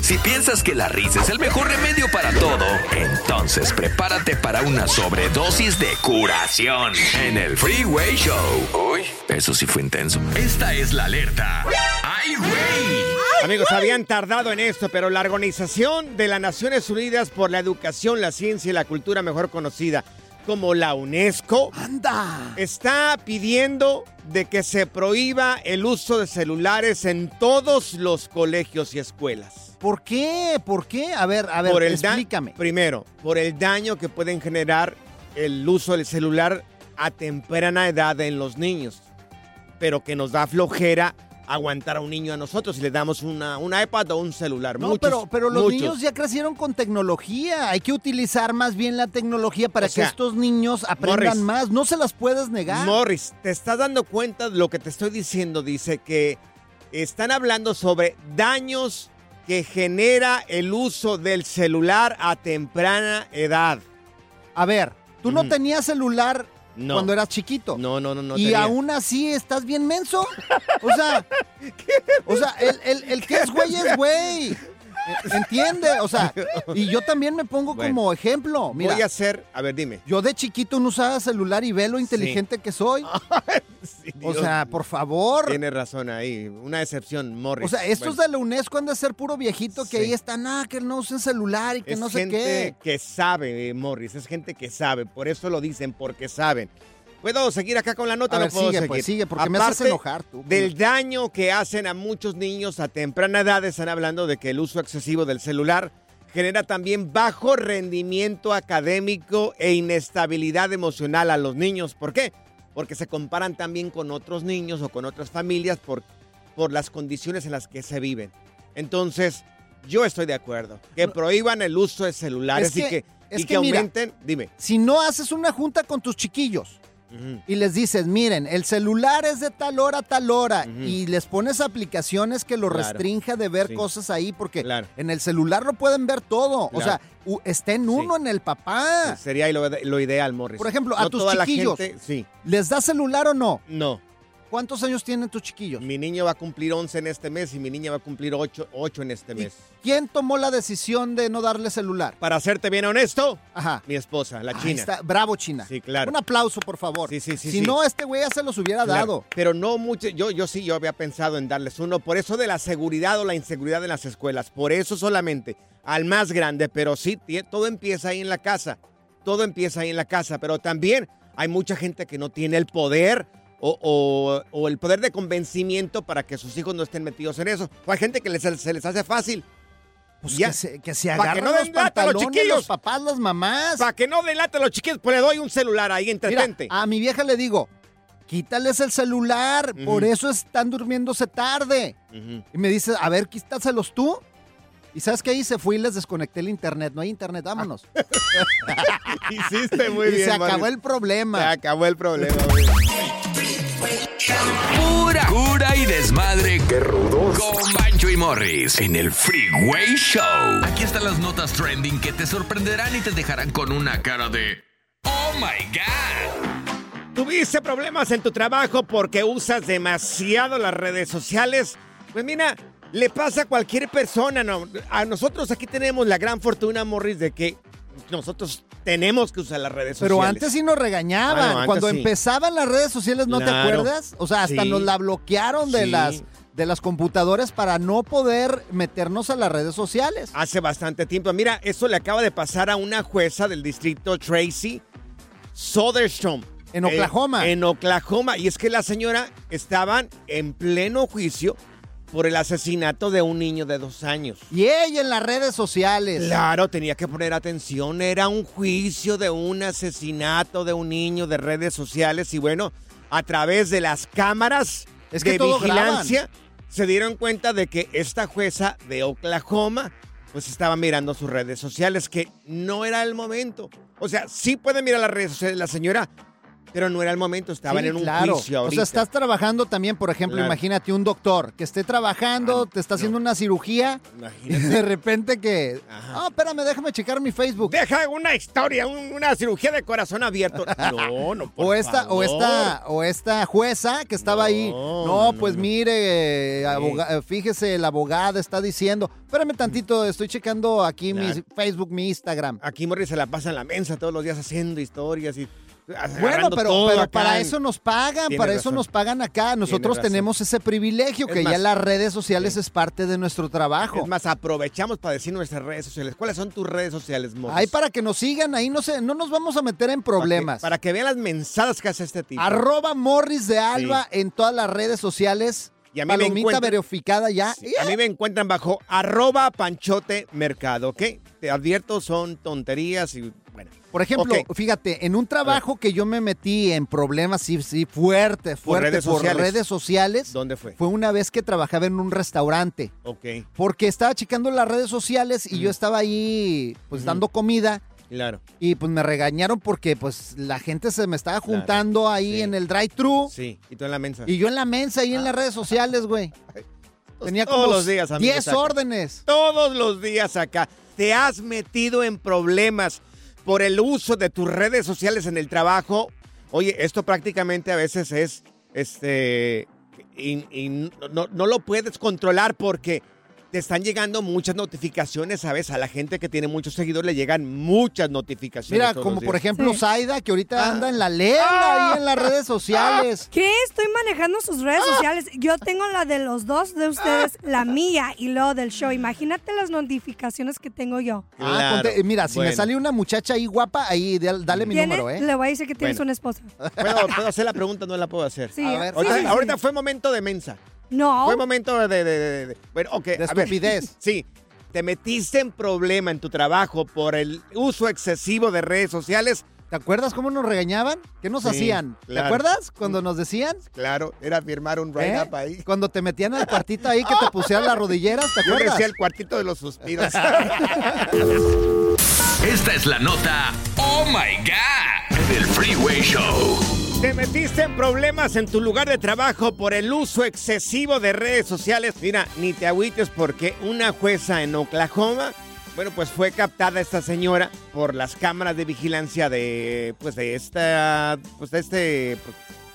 Si piensas que la risa es el mejor remedio para todo, entonces prepárate para una sobredosis de curación en el Freeway Show. Uy, eso sí fue intenso. Esta es la alerta. ¡Ay, güey! Amigos, habían tardado en esto, pero la Organización de las Naciones Unidas por la Educación, la Ciencia y la Cultura, mejor conocida como la UNESCO, ¡Anda! está pidiendo de que se prohíba el uso de celulares en todos los colegios y escuelas. ¿Por qué? ¿Por qué? A ver, a ver, Por el da- explícame. Primero, por el daño que pueden generar el uso del celular a temprana edad en los niños, pero que nos da flojera aguantar a un niño a nosotros si le damos una, un iPad o un celular. No, Muchos, pero, pero los muchos. niños ya crecieron con tecnología. Hay que utilizar más bien la tecnología para O sea, que estos niños aprendan Morris, más. No se las puedes negar. Morris, ¿te estás dando cuenta de lo que te estoy diciendo? Dice que están hablando sobre daños que genera el uso del celular a temprana edad. A ver, tú no tenías celular No. cuando eras chiquito. No, no, no, no. y tenía. aún así estás bien menso. O sea, o sea, el, el- el que es güey es güey. E- ¿Entiende? O sea, y yo también me pongo Bueno. como ejemplo. Mira, Voy a hacer, a ver, dime. yo de chiquito no usaba celular y ve lo inteligente que soy. Sí, O sea, por favor. Tiene razón ahí, una excepción, Morris. O sea, estos Bueno, de la UNESCO han de ser puro viejito que Sí. ahí están, ah, que no usen celular y que es no sé gente qué. que sabe, Morris, es gente que sabe, por eso lo dicen, porque saben. ¿Puedo seguir acá con la nota? A no ver, puedo sigue, seguir. pues, sigue, porque me haces Aparte enojar tú. Del daño que hacen a muchos niños a temprana edad, están hablando de que el uso excesivo del celular genera también bajo rendimiento académico e inestabilidad emocional a los niños. ¿Por qué? Porque se comparan también con otros niños o con otras familias por, por las condiciones en las que se viven. Entonces, yo estoy de acuerdo. Que prohíban el uso de celulares Es y que- que, es y que que mira, aumenten. Dime. Si no haces una junta con tus chiquillos Y les dices, miren, el celular es de tal hora a tal hora y les pones aplicaciones que lo Claro. restrinja de ver Sí. cosas ahí porque Claro. en el celular lo pueden ver todo. O sea, está en uno en el papá. Sería lo, lo ideal, Morris. Por ejemplo, a tus chiquillos. gente- sí. ¿Les da celular o no? No. ¿Cuántos años tienen tus chiquillos? Mi niño va a cumplir 11 en este mes y mi niña va a cumplir 8, en este ¿Y mes. quién tomó la decisión de no darle celular? Para serte bien honesto, Ajá. mi esposa, la Ahí china. está. Bravo, China. Sí, claro. Un aplauso, por favor. Sí, sí, sí, Si sí. no, este güey ya se los hubiera Claro, dado. Pero no mucho, yo, yo sí, yo había pensado en darles uno, por eso de la seguridad o la inseguridad en las escuelas, por eso solamente, al más grande, pero sí, tie- todo empieza ahí en la casa, todo empieza ahí en la casa, pero también hay mucha gente que no tiene el poder o, o- o el poder de convencimiento para que sus hijos no estén metidos en eso. O hay gente que les- se les hace fácil. Pues Ya. que se, que se Pa' que agarren no los a los pantalones chiquillos. los papás, las mamás. Para que no delate a los chiquillos, pues le doy un celular ahí, Mira, entretente. a mi vieja le digo, quítales el celular, por eso están durmiéndose tarde. Ujú. Y me dice, a ver, quítaselos tú. Y sabes qué hice? Fui y les desconecté el internet. No hay internet, vámonos. Hiciste muy y bien, se acabó el problema. Se acabó el problema, güey. Pura cura y desmadre. ¡Qué rudos! Con Bancho y Morris en el Freeway Show. Aquí están las notas trending que te sorprenderán y te dejarán con una cara de ¡Oh my God! ¿Tuviste problemas en tu trabajo porque usas demasiado las redes sociales? Pues mira, le pasa a cualquier persona. ¿no? A nosotros aquí tenemos la gran fortuna, Morris, de que nosotros tenemos que usar las redes Pero sociales. antes sí nos regañaban. Cuando sí. empezaban las redes sociales, ¿no te acuerdas? O sea, hasta Sí. nos la bloquearon de Sí. las de las computadoras para no poder meternos a las redes sociales. Hace bastante tiempo. Mira, eso le acaba de pasar a una jueza del distrito Tracy Soderstrom. En Oklahoma. en Oklahoma. Y es que la señora estaban en pleno juicio por el asesinato de un niño de dos años. Y ella en las redes sociales. Claro, tenía que poner atención. Era un juicio de un asesinato de un niño de redes sociales. Y bueno, a través de las cámaras Es que de vigilancia, se dieron cuenta de que esta jueza de Oklahoma pues estaba mirando sus redes sociales, que no era el momento. O sea, sí puede mirar las redes sociales la señora, Pero no era el momento, estaban Sí, en un claro. juicio O sea, estás trabajando también, por ejemplo, Claro. imagínate un doctor que esté trabajando, te está haciendo una cirugía y Imagínate. de repente que... Ah, espérame, déjame checar mi Facebook. Deja una historia, un- una cirugía de corazón abierto. No, no, por O esta, o esta, o esta jueza que estaba ahí. No, pues mire, aboga- fíjese, la abogada está diciendo. Espérame tantito, estoy checando aquí mi. Facebook, mi Instagram. Aquí Morris se la pasa en la mensa todos los días haciendo historias y Bueno, pero, para en- eso nos pagan, Tienes para eso razón. nos pagan acá. Nosotros tenemos ese privilegio Es que ya las redes sociales es parte de nuestro trabajo. Es más, aprovechamos para decir nuestras redes sociales. ¿Cuáles son tus redes sociales, Morris? Ahí para que nos sigan, ahí no se, no nos vamos a meter en problemas. Para que, para que vean las mensadas que hace este tipo. Arroba Morris de Alba en todas las redes sociales. Y a mí me Palomita encuentran- verificada ya. Sí, A mí me encuentran bajo arroba panchote mercado, ¿ok? Te advierto, son tonterías y. Por ejemplo, fíjate, en un trabajo que yo me metí en problemas, sí, sí, fuerte, fuerte, redes por sociales. redes sociales, ¿Dónde fue? fue una vez que trabajaba en un restaurante. Ok, Porque estaba checando las redes sociales y yo estaba ahí, pues, dando comida. claro. Y pues me regañaron porque pues la gente se me estaba juntando ahí sí. en el drive-thru. Sí, y tú en la mensa. Y yo en la mensa ahí en las redes sociales, güey. Tenía Todos como los días, amigos, 10 acá. órdenes. Todos los días acá. Te has metido en problemas por el uso de tus redes sociales en el trabajo. Oye, esto prácticamente a veces es, este, no lo puedes controlar porque te están llegando muchas notificaciones, ¿sabes? A la gente que tiene muchos seguidores le llegan muchas notificaciones. Mira, todos como los por ejemplo Sí. Zaida, que ahorita Ah. anda en la lela Ah. ahí en las redes sociales. ¿Qué? Estoy manejando sus redes sociales. Yo tengo la de los dos de ustedes, la mía y luego del show. Imagínate las notificaciones que tengo yo. Ah, Claro. ponte- mira, si me sale una muchacha ahí guapa, ahí dale, mi ¿Tiene? número, ¿eh? Le voy a decir que tienes Bueno. una esposa. ¿Puedo, puedo hacer la pregunta? No la puedo hacer. Sí, A ver. sí, Ahorita, sí, sí. ahorita fue momento de mensa. No. Fue momento de... de, de- de- de- bueno, ok. De ver. estupidez. Sí. Te metiste en problema en tu trabajo por el uso excesivo de redes sociales. ¿Te acuerdas cómo nos regañaban? ¿Qué nos Sí, hacían? ¿Te claro. acuerdas cuando nos decían? Claro, era firmar un ¿Eh? write-up ahí. Cuando te metían al cuartito ahí que te pusieran las rodilleras, ¿te Yo acuerdas? decía el cuartito de los suspiros. Esta es la nota Oh My God del Freeway Show. Te metiste en problemas en tu lugar de trabajo por el uso excesivo de redes sociales. Mira, ni te agüites porque una jueza en Oklahoma, bueno, pues fue captada esta señora por las cámaras de vigilancia de, pues de esta, pues de este,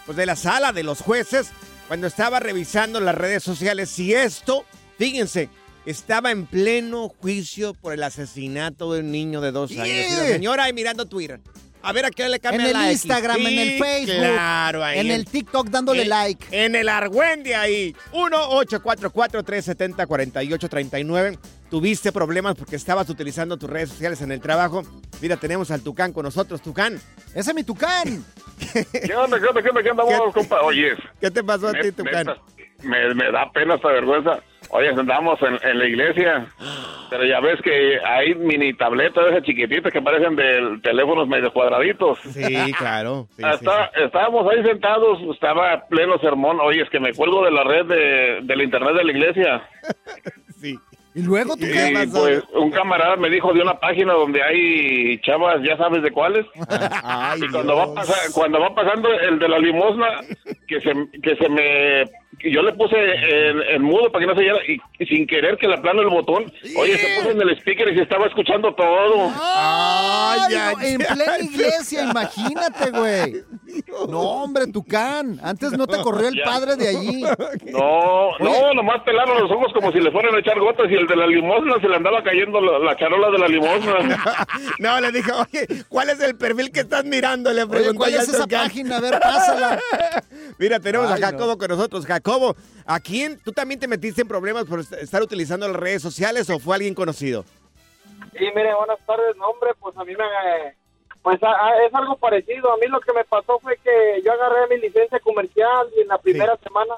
pues, de la sala de los jueces cuando estaba revisando las redes sociales. Y esto, fíjense, estaba en pleno juicio por el asesinato de un niño de dos años. Y la señora ahí mirando Twitter. A ver a qué le En cambia el la X. Instagram, en el Facebook, Claro, ahí. en el TikTok dándole like. En el Argüende ahí. 1-844-370-4839. Tuviste problemas porque estabas utilizando tus redes sociales en el trabajo. Mira, tenemos al Tucán con nosotros. Tucán, Ese es mi tucán. ¿Qué onda, qué onda, qué onda, qué onda, ¿Qué- vos, compa? Oye, ¿qué te pasó a ti, Tucán? me, me da pena esta vergüenza. Oye, andamos en, en la iglesia, pero ya ves que hay mini tabletas esas chiquititas que parecen de teléfonos medio cuadraditos. Sí, claro. Sí, sí, Está- Estábamos ahí sentados, estaba pleno sermón. Oye, es que me cuelgo de la red de, del internet de la iglesia. sí. Y luego tú ¿Qué pasó? pues un camarada me dijo de una página donde hay chavas, ya sabes de cuáles. Ay, Y cuando va, Dios. pasa- cuando va pasando el de la limosna, que se, que se me... que yo le puse en, en mudo para que no se oyera y, y sin querer que le aplano el botón, oye, se puso en el speaker y se estaba escuchando todo. Ay, Ay, no, ay, en plena ay. iglesia, imagínate, güey. No, hombre, Tucán. Antes no te corrió el Ya. padre de allí. No, no, nomás pelaron los ojos como si le fueran a echar gotas y el de la limosna se le andaba cayendo la, la charola de la limosna. No, le dije, oye, ¿cuál es el perfil que estás mirando? Le Oye, pregunté ¿cuál es esa Tucán. página? A ver, pásala. Mira, tenemos Ay, a Jacobo con nosotros. Jacobo, ¿a quién tú también te metiste en problemas por est- estar utilizando las redes sociales o fue alguien conocido? Sí, mire, buenas tardes. No, hombre, pues a mí me... Pues a- a- es algo parecido. A mí lo que me pasó fue que yo agarré mi licencia comercial y en la primera semana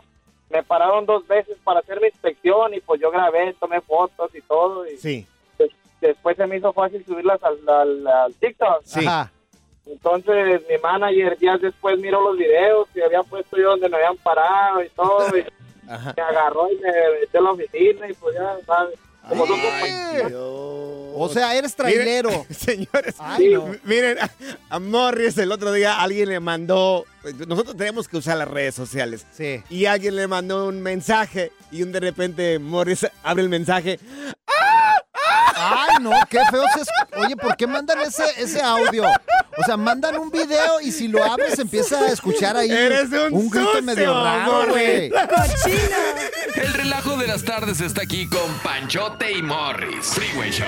me pararon dos veces para hacer mi inspección y pues yo grabé, tomé fotos y todo. Y Sí. des- después se me hizo fácil subirlas al, al- al TikTok. Sí. Ajá. Entonces mi manager días después miró los videos y había puesto yo donde me habían parado y todo. Y Ajá. me agarró y me metió a la oficina y pues ya, ¿sabes? Como Ay. O sea, eres trailero. Miren, señores, Ay, no. miren, a, a Morris el otro día alguien le mandó, nosotros tenemos que usar las redes sociales. Sí. Y alguien le mandó un mensaje y un de repente Morris abre el mensaje. Ay, no, qué feo se es- Oye, ¿por qué mandan ese, ese audio? O sea, mandan un video y si lo abres empieza a escuchar ahí Eres un grito sucio, medio raro, güey. El relajo de las tardes está aquí con Panchote y Morris. Freeway Show.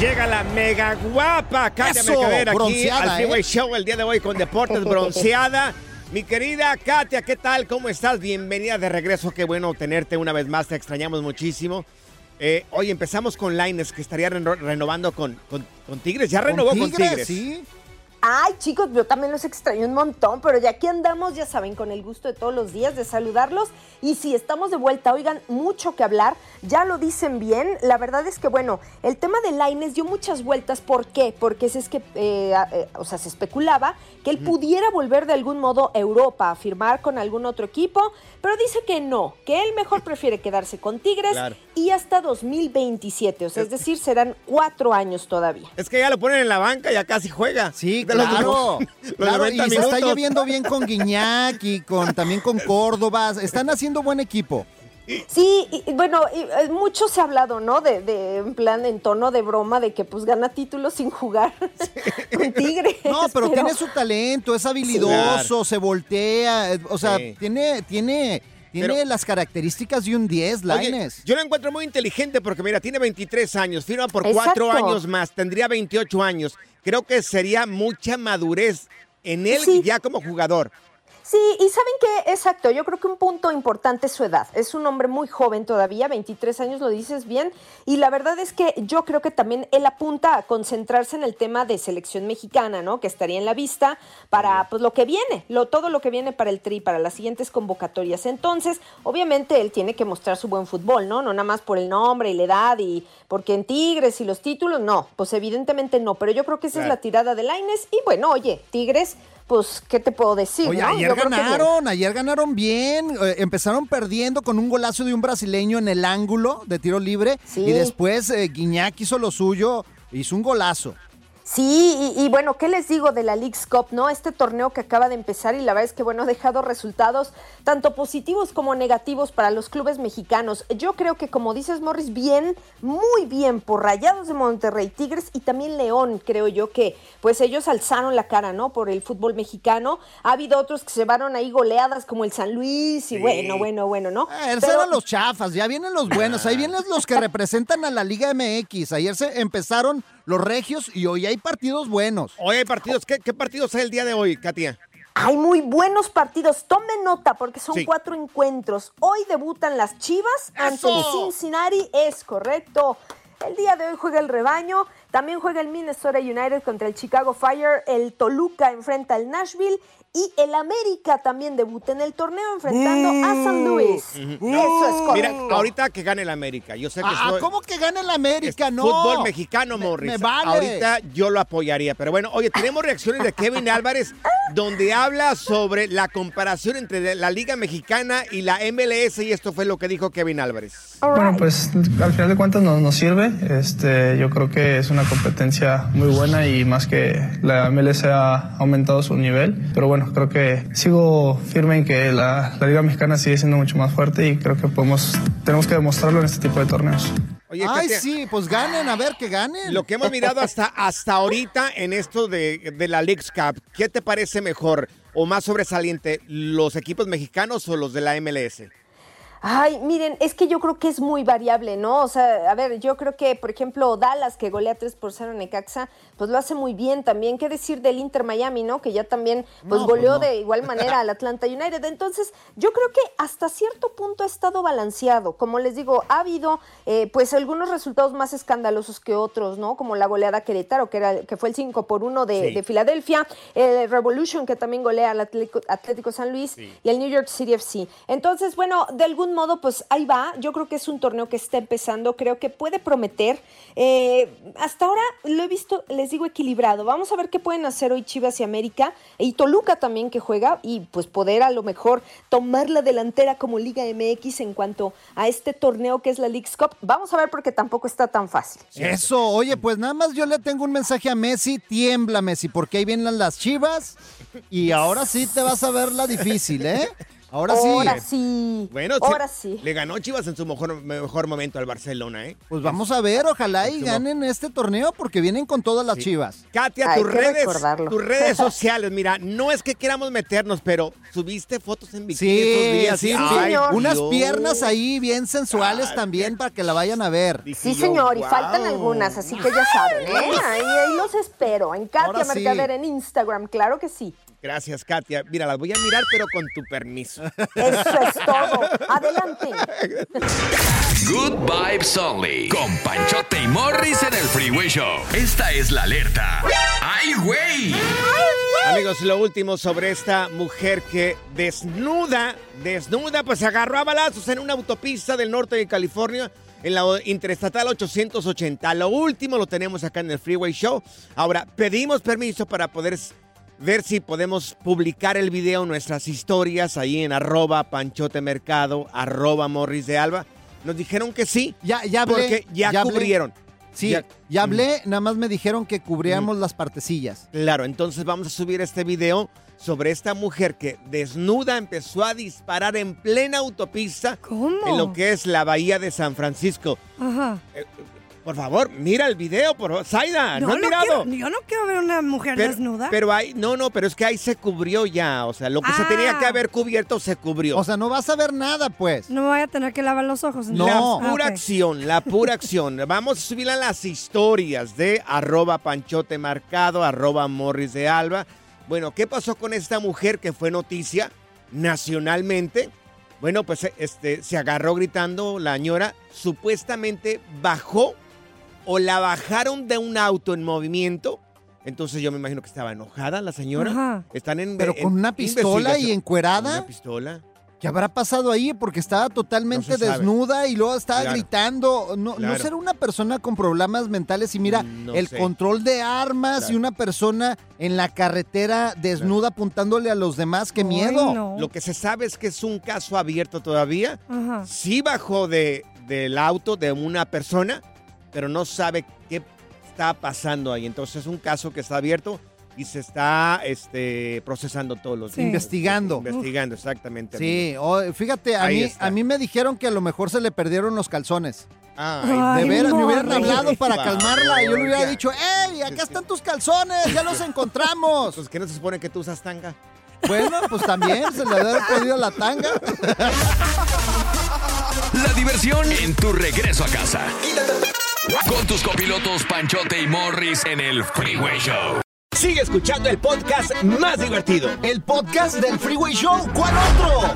Llega la mega guapa Katia Eso, Mercader aquí al Freeway ¿eh? Show el día de hoy con Deportes Bronceada. Mi querida Katia, ¿qué tal? ¿Cómo estás? Bienvenida de regreso. Qué bueno tenerte una vez más. Te extrañamos muchísimo. Eh, hoy empezamos con Lines, que estaría reno- renovando con, con- con Tigres. Ya renovó con Tigres. Sí. Ay, chicos, yo también los extraño un montón, pero ya aquí andamos, ya saben, con el gusto de todos los días de saludarlos. Y si estamos de vuelta, oigan, mucho que hablar, ya lo dicen bien. La verdad es que, bueno, el tema de Laines dio muchas vueltas. ¿Por qué? Porque es, es que, eh, eh, o sea, se especulaba que él pudiera volver de algún modo a Europa a firmar con algún otro equipo, pero dice que no, que él mejor prefiere quedarse con Tigres Claro. y hasta 2027, o sea, es decir, serán cuatro años todavía. Es que ya lo ponen en la banca, ya casi juega. Sí, De los- claro. los claro, 90 y se está minutos. lleviendo bien con Guiñac y con, también con Córdoba. Están haciendo buen equipo. Sí, y- bueno, y, eh, mucho se ha hablado, ¿no? De, de, en plan, en tono de broma, de que pues gana títulos sin jugar con Tigres. No, pero, tiene su talento, es habilidoso, se voltea. eh, O sea, Sí. tiene, tiene, tiene Pero- las características de un 10, Oye, Laines. yo lo encuentro muy inteligente porque, mira, tiene 23 años, firma por Exacto. cuatro años más, tendría 28 años. Creo que sería mucha madurez en él Sí. ya como jugador. Sí, y saben que, exacto, yo creo que un punto importante es su edad. Es un hombre muy joven todavía, 23 años, lo dices bien. Y la verdad es que yo creo que también él apunta a concentrarse en el tema de selección mexicana, ¿no? Que estaría en la vista para pues lo que viene, lo, todo lo que viene para el tri, para las siguientes convocatorias. Entonces, obviamente él tiene que mostrar su buen fútbol, ¿no? No nada más por el nombre y la edad y porque en Tigres y los títulos, no, pues evidentemente no. Pero yo creo que esa es la tirada de Laines. Y bueno, oye, Tigres, pues, ¿qué te puedo decir? Oye, no? ayer Yo que ganaron, ayer ganaron bien. eh, empezaron perdiendo con un golazo de un brasileño en el ángulo de tiro libre. Sí. Y después eh, Guiñac hizo lo suyo, hizo un golazo. Sí, y, y bueno, ¿qué les digo de la League's Cup, no? Este torneo que acaba de empezar y la verdad es que, bueno, ha dejado resultados tanto positivos como negativos para los clubes mexicanos. Yo creo que, como dices, Morris, bien, muy bien por Rayados de Monterrey, Tigres y también León, creo yo que, pues ellos alzaron la cara, ¿no? Por el fútbol mexicano. Ha habido otros que se llevaron ahí goleadas como el San Luis y bueno, bueno, bueno, ¿no? Ah, esos Pero- eran los chafas, ya vienen los buenos, ahí vienen los que representan a la Liga MX. Ayer se empezaron los regios y hoy hay partidos buenos. Hoy hay partidos. ¿Qué, qué partidos hay el día de hoy, Katia? Hay muy buenos partidos. Tomen nota porque son Sí. cuatro encuentros. Hoy debutan las Chivas ante el ¡Eso! Cincinnati. Es correcto. El día de hoy juega el rebaño. También juega el Minnesota United contra el Chicago Fire. El Toluca enfrenta al Nashville. Y el América también debuta en el torneo enfrentando a San Luis. Eso es correcto. Mira, ahorita que gane el América. Yo sé que Ah, soy- ¿cómo que gana el América? es No. fútbol mexicano, Me- Morris. Me, vale. Ahorita yo lo apoyaría. Pero bueno, oye, tenemos reacciones de Kevin Álvarez donde habla sobre la comparación entre la Liga Mexicana y la MLS y esto fue lo que dijo Kevin Álvarez. Bueno, pues al final de cuentas nos, nos sirve. Este, yo creo que es una competencia muy buena y más que la MLS ha aumentado su nivel. Pero bueno, creo que sigo firme en que la, la Liga Mexicana sigue siendo mucho más fuerte y creo que podemos, tenemos que demostrarlo en este tipo de torneos. Oye, Ay, Katia, sí, pues ganen, a ver, que ganen. Lo que hemos mirado hasta, hasta ahorita en esto de, de la League's Cup, ¿qué te parece mejor o más sobresaliente, los equipos mexicanos o los de la MLS? Ay, miren, es que yo creo que es muy variable, ¿no? O sea, a ver, yo creo que, por ejemplo, Dallas, que golea 3 por 0 en Necaxa, pues lo hace muy bien también. ¿Qué decir del Inter Miami, no? Que ya también, pues No, pues goleó no. de igual manera al Atlanta United. Entonces, yo creo que hasta cierto punto ha estado balanceado. Como les digo, ha habido, eh, pues, algunos resultados más escandalosos que otros, ¿no? Como la goleada Querétaro, que, era, que fue el 5 por 1 de, Sí. de Filadelfia, el Revolution, que también golea al Atlético, Atlético San Luis, y el New York City FC. Entonces, bueno, de algún modo, pues ahí va. Yo creo que es un torneo que está empezando, creo que puede prometer. Eh, hasta ahora lo he visto, les digo, equilibrado. Vamos a ver qué pueden hacer hoy Chivas y América, y Toluca también que juega, y pues poder a lo mejor tomar la delantera como Liga MX en cuanto a este torneo que es la League's Cup. Vamos a ver porque tampoco está tan fácil. Eso, oye, pues nada más yo le tengo un mensaje a Messi, tiembla Messi, porque ahí vienen las chivas y ahora sí te vas a ver la difícil, ¿eh? Ahora sí. Ahora sí. Bueno, ahora sí, sí. Le ganó Chivas en su mejor, mejor momento al Barcelona, ¿eh? Pues vamos a ver, ojalá y ganen este torneo porque vienen con todas las chivas. Katia, Hay tus redes, recordarlo. tus redes sociales, mira, no es que queramos meternos, pero subiste fotos en bikini Sí, estos días. sí, y- sí. Ay, Unas Dios. piernas ahí bien sensuales también para que la vayan a ver. Dije Sí, yo, señor, y faltan algunas, así que ya saben, ¿eh? Ahí, ahí los espero. En Katia. Mercader en Instagram, claro que sí. Gracias, Katia. Mira, las voy a mirar, pero con tu permiso. Eso es todo. Adelante. Good Vibes Only. Con Panchote y Morris en el Freeway Show. Esta es la alerta. ¡Ay, güey! Amigos, lo último sobre esta mujer que desnuda, desnuda, pues se agarró a balazos en una autopista del norte de California, en la Interestatal 880. Lo último lo tenemos acá en el Freeway Show. Ahora, pedimos permiso para poder ver si podemos publicar el video nuestras historias ahí en arroba panchotemercado, arroba morris de alba. Nos dijeron que sí, Ya, ya hablé. porque ya, cubrieron. Sí, Ya- ya, hablé, nada más me dijeron que cubríamos las partecillas. Claro, entonces vamos a subir este video sobre esta mujer que desnuda empezó a disparar en plena autopista ¿Cómo? en lo que es la bahía de San Francisco. Ajá. Eh, por favor, mira el video, por favor. Zaida, no, has lo mirado. quiero- yo no quiero ver una mujer pero, desnuda. pero ahí, no, no, pero es que ahí se cubrió ya. O sea, lo que se Ah. tenía que haber cubierto se cubrió. O sea, no vas a ver nada, pues. no me voy a tener que lavar los ojos. No. La Ah, pura acción, la pura acción. Vamos a subirla en las historias de arroba panchote marcado, arroba morris de alba. Bueno, ¿qué pasó con esta mujer que fue noticia nacionalmente? Bueno, pues este, se agarró gritando la ñora, supuestamente bajó o la bajaron de un auto en movimiento. Entonces yo me imagino que estaba enojada la señora. Ajá. Están en Pero en con una pistola y encuerada. Una pistola. ¿Qué habrá pasado ahí? Porque estaba totalmente No se sabe. desnuda y luego estaba Claro. gritando. No, no será una persona con problemas mentales y mira, No el sé. control de armas Claro. y una persona en la carretera desnuda apuntándole a los demás. ¡Qué Ay, miedo! no. Lo que se sabe es que es un caso abierto todavía. Ajá. Sí bajó de, del auto de una persona, pero no sabe qué está pasando ahí. Entonces es un caso que está abierto y se está este, procesando todos los Sí. días. Investigando. Investigando, exactamente. Sí, oh, fíjate, a Ahí mí, está. a mí me dijeron que a lo mejor se le perdieron los calzones. Ay, De veras, me hubieran hablado para Por calmarla y yo le hubiera dicho, ¡Ey, acá están tus calzones! ¡Ya los encontramos! Pues que no se supone que tú usas tanga. Bueno, pues también se le debe haber podido la tanga. La diversión en tu regreso a casa. Con tus copilotos Panchote y Morris en el Freeway Show. Sigue escuchando el podcast más divertido. El podcast del Freeway Show, ¿cuál otro?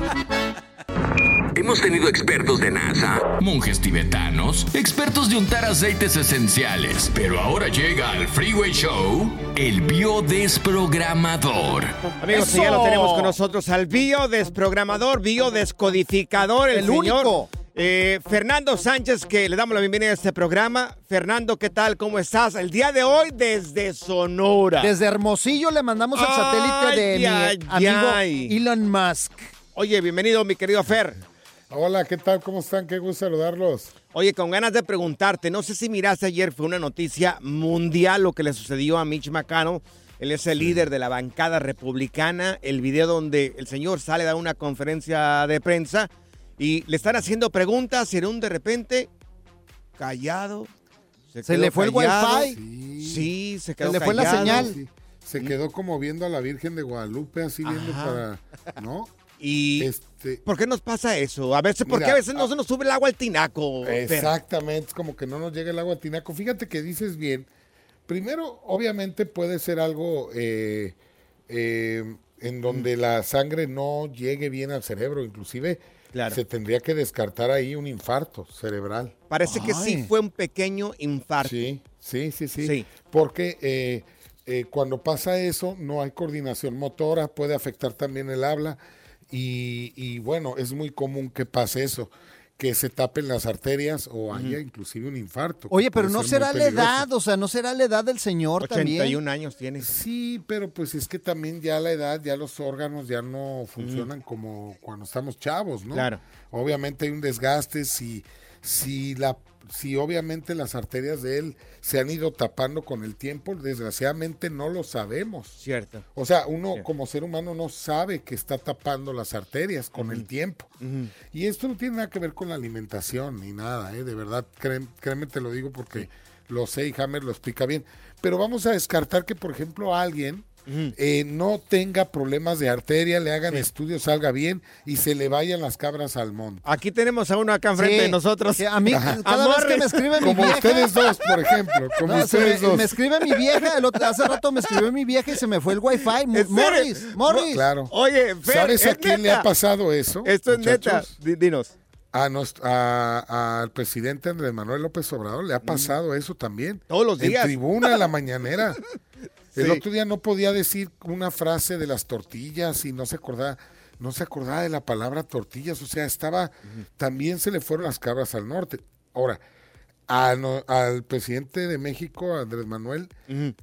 Hemos tenido expertos de NASA, monjes tibetanos, expertos de untar aceites esenciales, pero ahora llega al Freeway Show el biodesprogramador. Amigos, ¡Eso! ya lo tenemos con nosotros al biodesprogramador, biodescodificador, el, El señor único. Eh, Fernando Sánchez, que le damos la bienvenida a este programa. Fernando, ¿qué tal? ¿Cómo estás? El día de hoy desde Sonora. Desde Hermosillo le mandamos el Ay, satélite de mi ay, amigo ay. Elon Musk. Oye, bienvenido, mi querido Fer. Hola, ¿qué tal? ¿Cómo están? Qué gusto saludarlos. Oye, con ganas de preguntarte, no sé si miraste ayer, fue una noticia mundial lo que le sucedió a Mitch McConnell. Él es el líder de la bancada republicana. El video donde el señor sale a dar una conferencia de prensa y le están haciendo preguntas y en un de repente, callado. Se le fue el wifi. Sí, se quedó le fue la callado. señal. Sí, Se quedó como viendo a la Virgen de Guadalupe, así viendo para. ¿No? Y Este, ¿por qué nos pasa eso? A veces, ¿por qué a veces no ah, se nos sube el agua al tinaco? Exactamente, es como que no nos llega el agua al tinaco. Fíjate que dices bien. Primero, obviamente puede ser algo eh, eh, en donde la sangre no llegue bien al cerebro, inclusive Claro. se tendría que descartar ahí un infarto cerebral. Parece que sí fue un pequeño infarto. Sí, sí, sí, sí. Sí. Porque eh, eh, cuando pasa eso no hay coordinación motora, puede afectar también el habla y, y bueno, es muy común que pase eso, que se tapen las arterias o haya inclusive un infarto. Oye, pero no ser será la edad, o sea, no será la edad del señor también. 81 años tienes. Sí, pero pues es que también ya la edad, ya los órganos ya no funcionan como cuando estamos chavos, ¿no? Claro. Obviamente hay un desgaste, si, si la si obviamente las arterias de él se han ido tapando con el tiempo, desgraciadamente no lo sabemos. Cierto. O sea, uno como ser humano no sabe que está tapando las arterias con el tiempo. Y esto no tiene nada que ver con la alimentación ni nada, ¿eh? de verdad, créeme, créeme, te lo digo porque lo sé y Hammer lo explica bien. Pero vamos a descartar que, por ejemplo, alguien eh, no tenga problemas de arteria, le hagan estudios, salga bien y se le vayan las cabras al monte. Aquí tenemos a uno acá enfrente Sí, de nosotros. que a mí, cada vez que me escribe mi Como vieja... ustedes dos, por ejemplo, como No, ustedes me, dos. me escribe mi vieja, el otro- hace rato me escribió mi vieja y se me fue el wifi. Mo- ¿En serio? Morris, Morris. Claro. Oye, Fer, ¿Sabes a ¿es quién le neta? ha pasado eso? Esto es neta. muchachos? Di- Dinos. A a- al presidente Andrés Manuel López Obrador le ha pasado eso también. Mm. Todos los días. En tribuna, en la mañanera. El Sí. otro día no podía decir una frase de las tortillas y no se acordaba, no se acordaba de la palabra tortillas. O sea, estaba, también se le fueron las cabras al norte. Ahora, a no- al presidente de México, Andrés Manuel,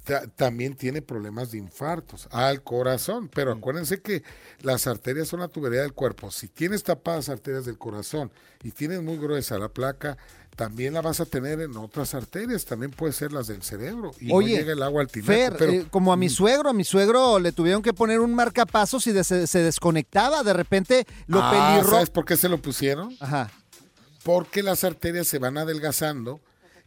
ta- también tiene problemas de infartos al corazón. Pero acuérdense que las arterias son la tubería del cuerpo. Si tienes tapadas arterias del corazón y tienes muy gruesa la placa, también la vas a tener en otras arterias. También puede ser las del cerebro. Y Oye, no llega el agua al tinaco. Fer, pero, eh, como a mi suegro, a mi suegro le tuvieron que poner un marcapasos y de- se, se desconectaba. De repente lo Ah, pelirro. ¿Sabes por qué se lo pusieron? Ajá. porque las arterias se van adelgazando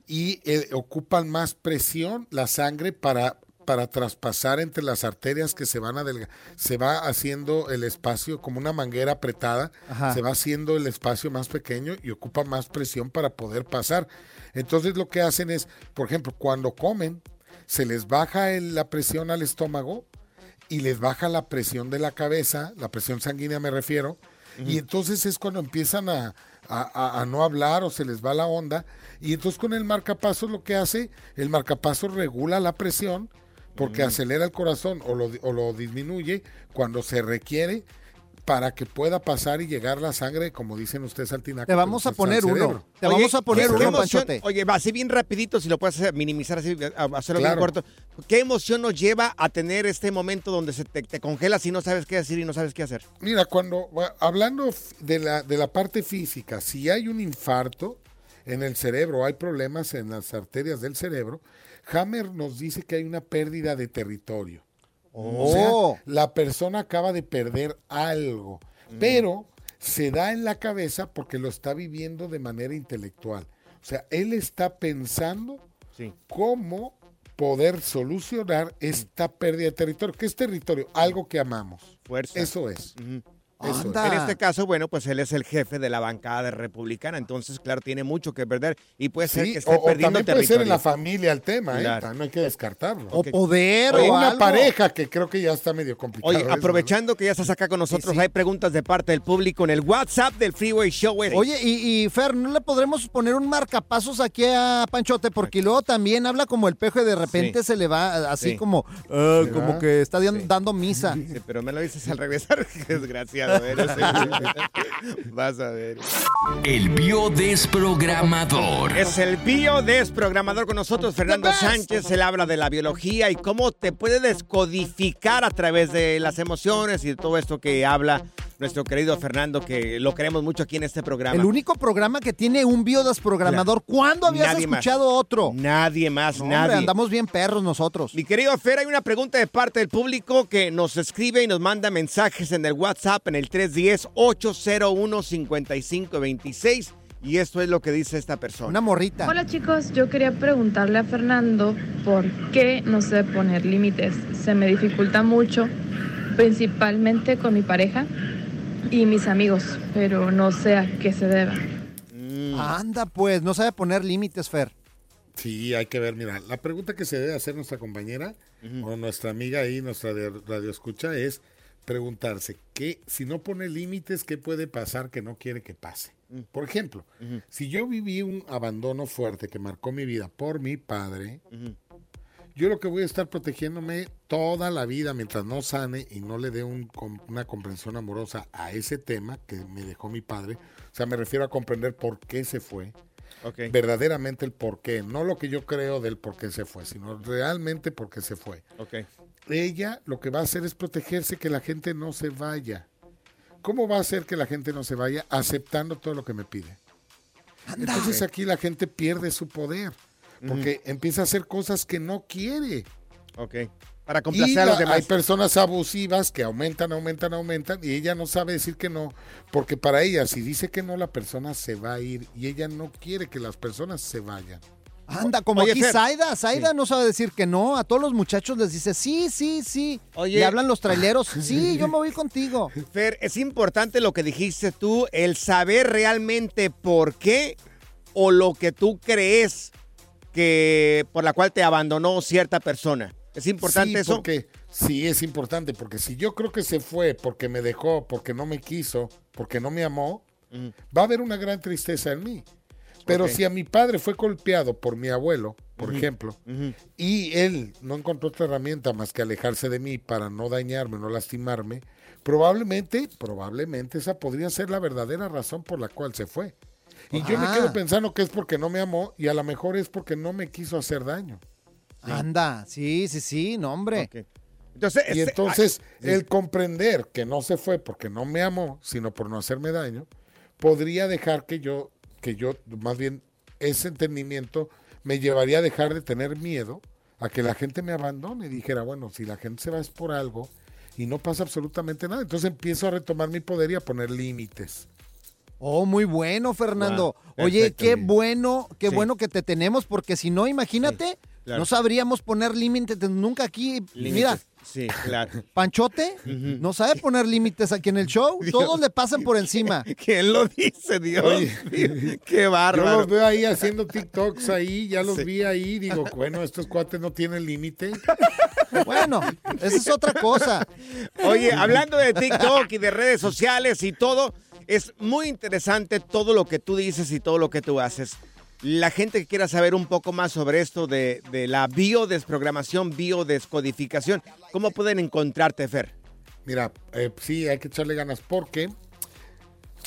y eh, ocupan más presión la sangre para, para traspasar entre las arterias que se van adelgazando. Se va haciendo el espacio como una manguera apretada, Ajá. se va haciendo el espacio más pequeño y ocupa más presión para poder pasar. Entonces lo que hacen es, por ejemplo, cuando comen, se les baja el- la presión al estómago y les baja la presión de la cabeza, la presión sanguínea me refiero, y entonces es cuando empiezan a, a- a- a no hablar o se les va la onda, y entonces con el marcapasos lo que hace, el marcapasos regula la presión porque acelera el corazón o lo, o lo disminuye cuando se requiere para que pueda pasar y llegar la sangre, como dicen ustedes al tinaco. Te vamos a al poner uno. Te vamos a poner ¿qué uno, emoción- Panchote. Oye, va así bien rapidito, si lo puedes hacer, minimizar así, a- hacerlo bien Claro. corto. ¿Qué emoción nos lleva a tener este momento donde se te, te congelas y no sabes qué decir y no sabes qué hacer? Mira, cuando hablando de la, de la parte física, si hay un infarto en el cerebro, hay problemas en las arterias del cerebro, Hammer nos dice que hay una pérdida de territorio. O sea, Oh. la persona acaba de perder algo, pero se da en la cabeza porque lo está viviendo de manera intelectual. O sea, él está pensando Sí. cómo poder solucionar esta pérdida de territorio. ¿Qué es territorio? Algo que amamos. Fuerza. Eso es. Eso es. Anda. En este caso, bueno, pues él es el jefe de la bancada republicana, entonces, claro, tiene mucho que perder y puede ser Sí, que esté o perdiendo también puede ser en territorio. la familia el tema, ¿eh? También hay que descartarlo. O poder O o una algo. pareja que creo que ya está medio complicado. Oye, eso, ¿no? aprovechando que ya estás acá con nosotros, hay preguntas de parte del público en el WhatsApp del Freeway Show. Eric. Oye, y, y Fer, ¿no le podremos poner un marcapasos aquí a Panchote? Porque luego también habla como el pejo y de repente Sí. se le va así Sí. como, Sí, como que está dando misa. Sí, pero me lo dices al regresar, qué desgraciado eres. Vas a ver. El biodesprogramador. Es el biodesprogramador con nosotros, Fernando. Sánchez. Él habla de la biología y cómo te puede descodificar a través de las emociones y de todo esto que habla nuestro querido Fernando, que lo queremos mucho aquí en este programa. El único programa que tiene un biodesprogramador. ¿Cuándo habías Nadie más. escuchado otro? Nadie más, No, hombre, nadie. andamos bien perros nosotros. Mi querido Fer, hay una pregunta de parte del público que nos escribe y nos manda mensajes en el WhatsApp en el 310-801-5526. Y esto es lo que dice esta persona. Una morrita. Hola chicos, yo quería preguntarle a Fernando por qué no sé poner límites. Se me dificulta mucho, principalmente con mi pareja. Y mis amigos, pero no sé a qué se deba. Anda, pues, no sabe poner límites, Fer. Sí, hay que ver, mira, la pregunta que se debe hacer nuestra compañera o nuestra amiga ahí, nuestra de radio escucha, es preguntarse que si no pone límites, ¿qué puede pasar que no quiere que pase? Por ejemplo, si yo viví un abandono fuerte que marcó mi vida por mi padre, yo lo que voy a estar protegiéndome toda la vida mientras no sane y no le dé un una comprensión amorosa a ese tema que me dejó mi padre. O sea, me refiero a comprender por qué se fue. Ok. Verdaderamente el por qué. No lo que yo creo del por qué se fue, sino realmente por qué se fue. Ok. Ella lo que va a hacer es protegerse que la gente no se vaya. ¿Cómo va a hacer que la gente no se vaya? Aceptando todo lo que me pide. Entonces aquí la gente pierde su poder. Porque empieza a hacer cosas que no quiere. Ok. Para Y complacer a los demás. hay personas abusivas que aumentan, aumentan, aumentan y ella no sabe decir que no, porque para ella si dice que no la persona se va a ir y ella no quiere que las personas se vayan. Anda, como Oye, aquí Fer. Zaida. Zaida no sabe decir que no. A todos los muchachos les dice sí, sí, sí. Oye. Y hablan los traileros. Sí, yo me voy contigo. Fer, es importante lo que dijiste tú, el saber realmente por qué o lo que tú crees que por la cual te abandonó cierta persona. Es importante sí, eso. Porque, sí, es importante, porque si yo creo que se fue porque me dejó, porque no me quiso, porque no me amó, va a haber una gran tristeza en mí. Pero si a mi padre fue golpeado por mi abuelo, por ejemplo, y él no encontró otra herramienta más que alejarse de mí para no dañarme, no lastimarme, probablemente, probablemente esa podría ser la verdadera razón por la cual se fue. Y yo me Ah. quedo pensando que es porque no me amó y a lo mejor es porque no me quiso hacer daño. Anda, sí, sí, sí, no, hombre. Entonces, Y este- entonces ay, sí. el comprender que no se fue porque no me amó, sino por no hacerme daño, podría dejar que yo, que yo, más bien, ese entendimiento me llevaría a dejar de tener miedo a que la gente me abandone. Dijera, bueno, si la gente se va es por algo y no pasa absolutamente nada. Entonces empiezo a retomar mi poder y a poner límites. Oh, muy bueno, Fernando. Wow, Oye, qué bien. bueno, qué Sí. bueno que te tenemos, porque si no, imagínate, claro. no sabríamos poner límites nunca aquí. Mira. Sí, claro. Panchote no sabe poner límites aquí en el show. Todos le pasan por encima. ¿Quién lo dice, Dios? Oye. Qué Yo bárbaro. los veo ahí haciendo TikToks ahí, ya los Sí. vi ahí, digo, bueno, estos cuates no tienen límite. Bueno, esa es otra cosa. Oye, hablando de TikTok y de redes sociales y todo, es muy interesante todo lo que tú dices y todo lo que tú haces. La gente que quiera saber un poco más sobre esto de, de la biodesprogramación, biodescodificación, ¿cómo pueden encontrarte, Fer? Mira, eh, sí, hay que echarle ganas porque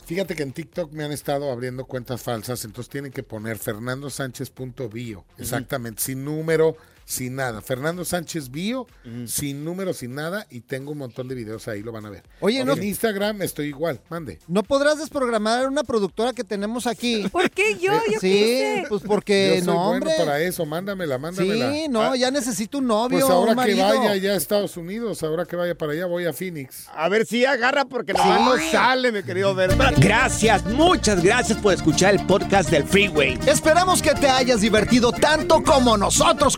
fíjate que en TikTok me han estado abriendo cuentas falsas, entonces tienen que poner fernandosánchez.bio, exactamente, sin número, sin nada. Fernando Sánchez Bio, sin número, sin nada, y tengo un montón de videos ahí, lo van a ver. Oye, no- en Instagram estoy igual, mande. ¿No podrás desprogramar una productora que tenemos aquí? ¿Por qué yo? ¿Yo qué Sí, hice? pues porque Yo soy no, bueno hombre. para eso, mándamela, mándamela. Sí, no, Ah, ya necesito un novio, Pues ahora un que vaya ya a Estados Unidos, ahora que vaya para allá, voy a Phoenix. A ver si agarra porque nomás no sale, mi querido Ver. Gracias, muchas gracias por escuchar el podcast del Freeway. Esperamos que te hayas divertido tanto como nosotros,